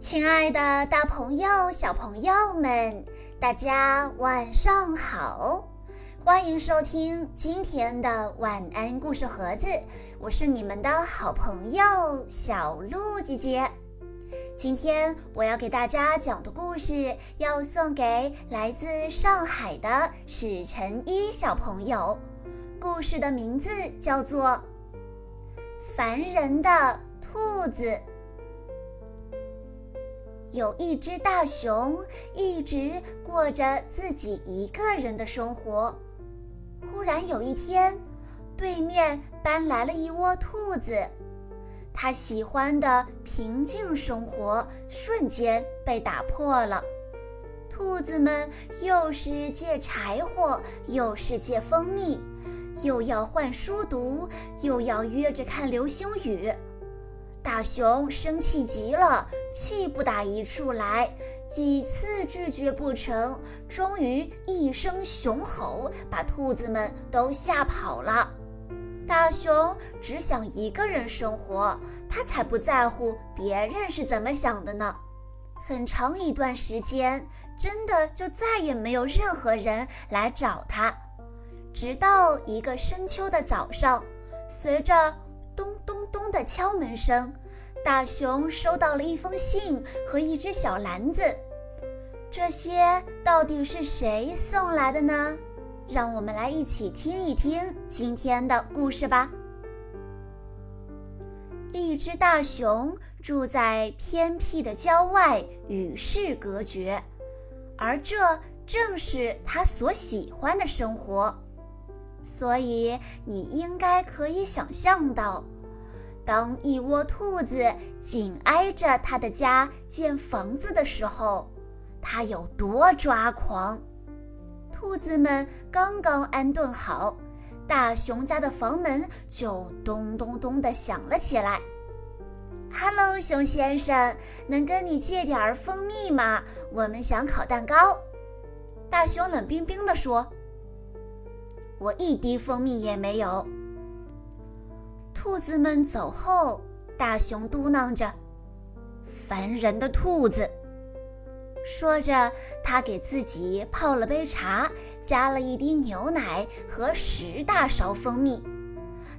亲爱的，大朋友、小朋友们，大家晚上好！欢迎收听今天的晚安故事盒子，我是你们的好朋友小鹿姐姐。今天我要给大家讲的故事，要送给来自上海的史晨一小朋友。故事的名字叫做《烦人的兔子》。有一只大熊，一直过着自己一个人的生活。忽然有一天，对面搬来了一窝兔子，他喜欢的平静生活瞬间被打破了。兔子们又是借柴火，又是借蜂蜜，又要换书读，又要约着看流星雨。大熊生气极了，气不打一处来，几次拒绝不成，终于一声熊吼，把兔子们都吓跑了。大熊只想一个人生活，他才不在乎别人是怎么想的呢。很长一段时间，真的就再也没有任何人来找他，直到一个深秋的早上，随着。的敲门声，大熊收到了一封信和一只小篮子。这些到底是谁送来的呢？让我们来一起听一听今天的故事吧。一只大熊住在偏僻的郊外，与世隔绝，而这正是他所喜欢的生活。所以你应该可以想象到，当一窝兔子紧挨着他的家建房子的时候，他有多抓狂。兔子们刚刚安顿好，大熊家的房门就咚咚咚地响了起来。“Hello，熊先生，能跟你借点蜂蜜吗？我们想烤蛋糕。”大熊冷冰冰地说。我一滴蜂蜜也没有。兔子们走后，大熊嘟囔着：“烦人的兔子。”说着，他给自己泡了杯茶，加了一滴牛奶和十大勺蜂蜜。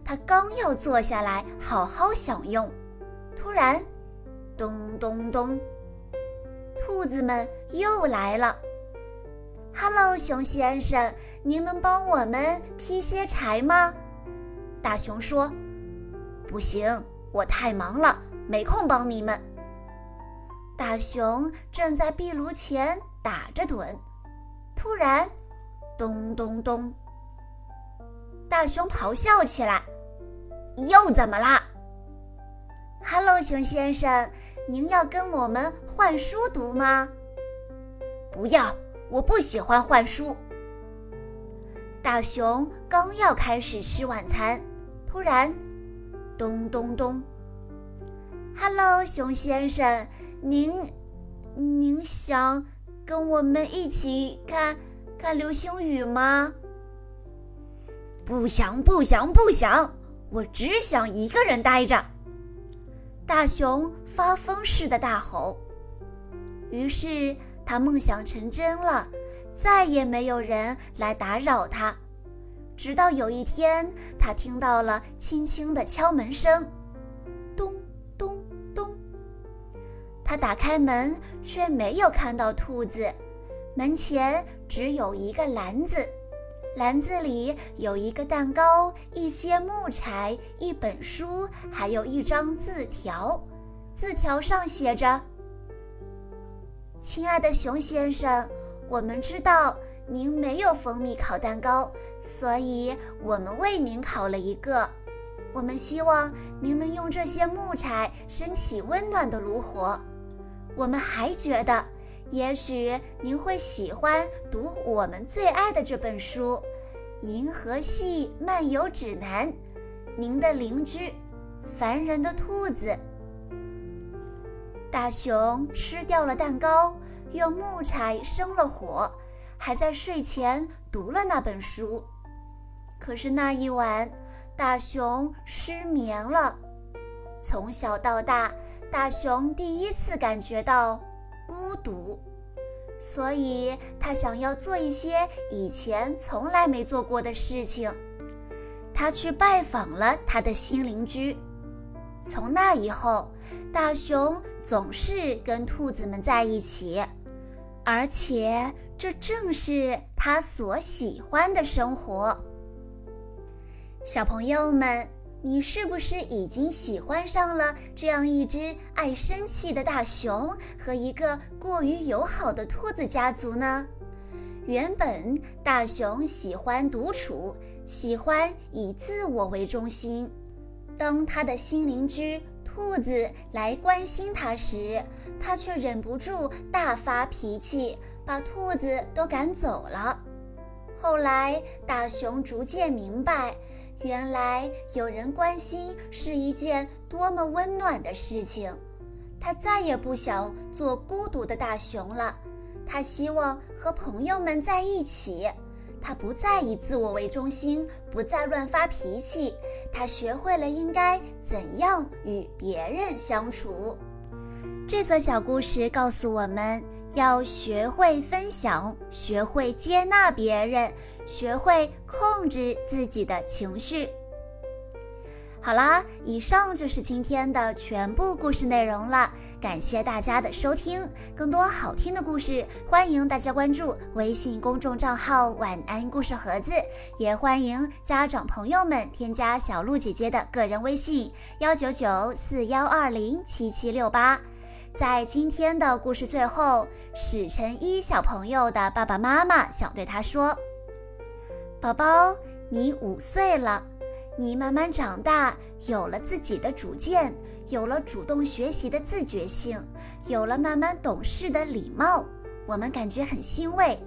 他刚要坐下来好好享用，突然，咚咚咚，兔子们又来了。Hello，熊先生，您能帮我们劈些柴吗？大熊说：“不行，我太忙了，没空帮你们。”大熊正在壁炉前打着盹，突然，咚咚咚，大熊咆哮起来：“又怎么啦？”“Hello，熊先生，您要跟我们换书读吗？”“不要。”我不喜欢换书。大熊刚要开始吃晚餐，突然，咚咚咚！Hello，熊先生，您您想跟我们一起看看流星雨吗？不想，不想，不想！我只想一个人待着。大熊发疯似的大吼。于是。他梦想成真了，再也没有人来打扰他。直到有一天，他听到了轻轻的敲门声，咚咚咚。他打开门，却没有看到兔子，门前只有一个篮子，篮子里有一个蛋糕、一些木柴、一本书，还有一张字条。字条上写着。亲爱的熊先生，我们知道您没有蜂蜜烤蛋糕，所以我们为您烤了一个。我们希望您能用这些木柴升起温暖的炉火。我们还觉得，也许您会喜欢读我们最爱的这本书《银河系漫游指南》。您的邻居，烦人的兔子。大熊吃掉了蛋糕，用木柴生了火，还在睡前读了那本书。可是那一晚，大熊失眠了。从小到大，大熊第一次感觉到孤独，所以他想要做一些以前从来没做过的事情。他去拜访了他的新邻居。从那以后，大熊总是跟兔子们在一起，而且这正是他所喜欢的生活。小朋友们，你是不是已经喜欢上了这样一只爱生气的大熊和一个过于友好的兔子家族呢？原本大熊喜欢独处，喜欢以自我为中心。当他的新邻居兔子来关心他时，他却忍不住大发脾气，把兔子都赶走了。后来，大熊逐渐明白，原来有人关心是一件多么温暖的事情。他再也不想做孤独的大熊了，他希望和朋友们在一起。他不再以自我为中心，不再乱发脾气。他学会了应该怎样与别人相处。这则小故事告诉我们要学会分享，学会接纳别人，学会控制自己的情绪。好啦，以上就是今天的全部故事内容了。感谢大家的收听，更多好听的故事，欢迎大家关注微信公众账号“晚安故事盒子”，也欢迎家长朋友们添加小鹿姐姐的个人微信：幺九九四幺二零七七六八。在今天的故事最后，史晨一小朋友的爸爸妈妈想对他说：“宝宝，你五岁了。”你慢慢长大，有了自己的主见，有了主动学习的自觉性，有了慢慢懂事的礼貌，我们感觉很欣慰。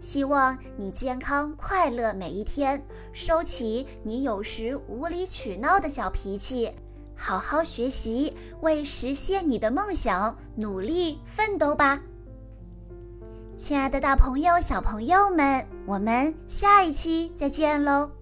希望你健康快乐每一天，收起你有时无理取闹的小脾气，好好学习，为实现你的梦想努力奋斗吧。亲爱的大朋友、小朋友们，我们下一期再见喽！